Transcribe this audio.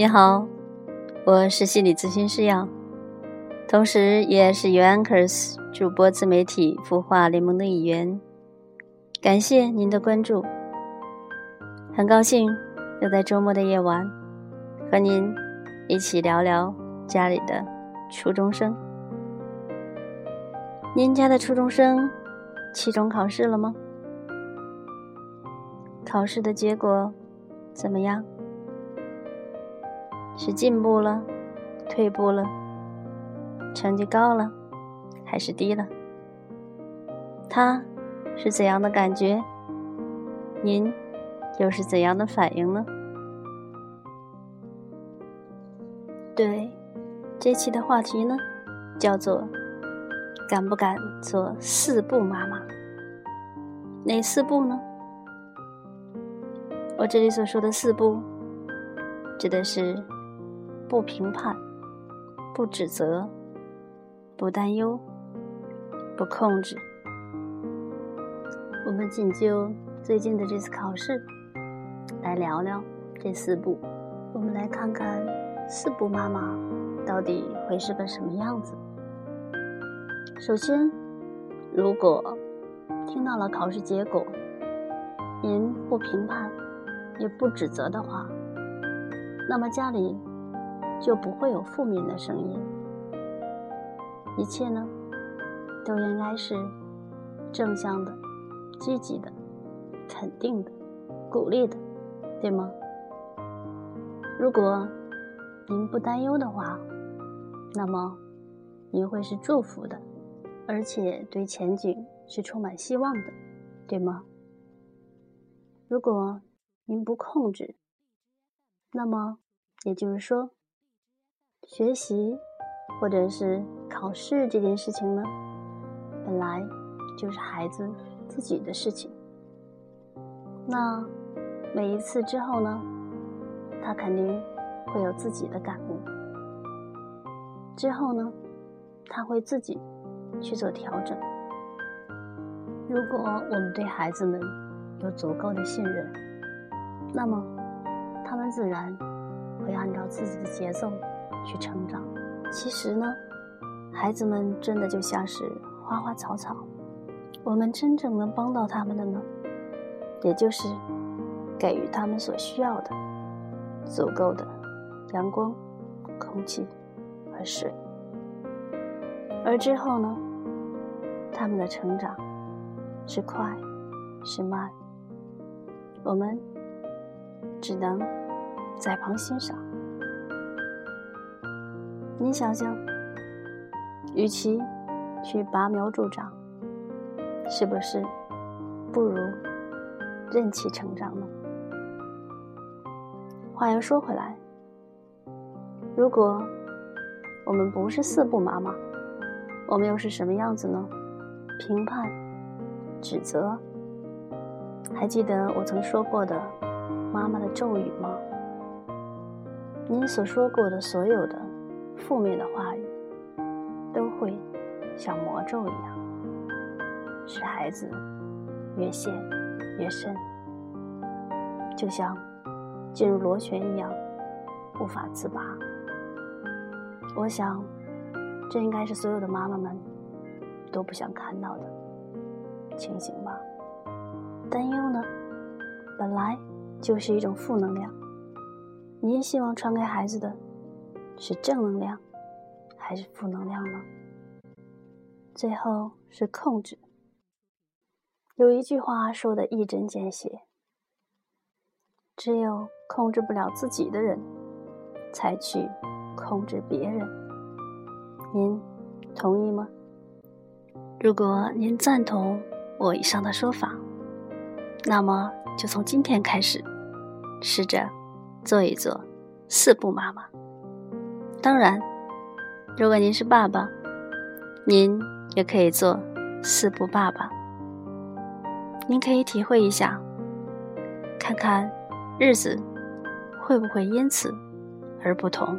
你好，我是心理咨询师杨，同时也是 u Anchors 主播自媒体孵化联盟的一员。感谢您的关注，很高兴又在周末的夜晚和您一起聊聊家里的初中生。您家的初中生期中考试了吗？考试的结果怎么样？是进步了，退步了，成绩高了，还是低了？他是怎样的感觉？您又是怎样的反应呢？对，这期的话题呢，叫做“敢不敢做四步妈妈”？哪四步呢？我这里所说的四步，指的是。不评判，不指责，不担忧，不控制。我们仅就最近的这次考试来聊聊这四步。我们来看看四步妈妈到底会是个什么样子。首先，如果听到了考试结果，您不评判也不指责的话，那么家里。就不会有负面的声音，一切呢，都应该是正向的、积极的、肯定的、鼓励的，对吗？如果您不担忧的话，那么您会是祝福的，而且对前景是充满希望的，对吗？如果您不控制，那么也就是说。学习，或者是考试这件事情呢，本来就是孩子自己的事情。那每一次之后呢，他肯定会有自己的感悟。之后呢，他会自己去做调整。如果我们对孩子们有足够的信任，那么他们自然会按照自己的节奏。去成长，其实呢，孩子们真的就像是花花草草，我们真正能帮到他们的呢，也就是给予他们所需要的足够的阳光、空气和水，而之后呢，他们的成长是快是慢，我们只能在旁欣赏。你想想，与其去拔苗助长，是不是不如任其成长呢？话又说回来，如果我们不是四不妈妈，我们又是什么样子呢？评判、指责，还记得我曾说过的妈妈的咒语吗？您所说过的所有的。负面的话语都会像魔咒一样，使孩子越陷越深，就像进入螺旋一样无法自拔。我想，这应该是所有的妈妈们都不想看到的情形吧。担忧呢，本来就是一种负能量，您希望传给孩子的。是正能量还是负能量呢？最后是控制。有一句话说的一针见血：只有控制不了自己的人，才去控制别人。您同意吗？如果您赞同我以上的说法，那么就从今天开始，试着做一做四步妈妈。当然，如果您是爸爸，您也可以做四不爸爸。您可以体会一下，看看日子会不会因此而不同。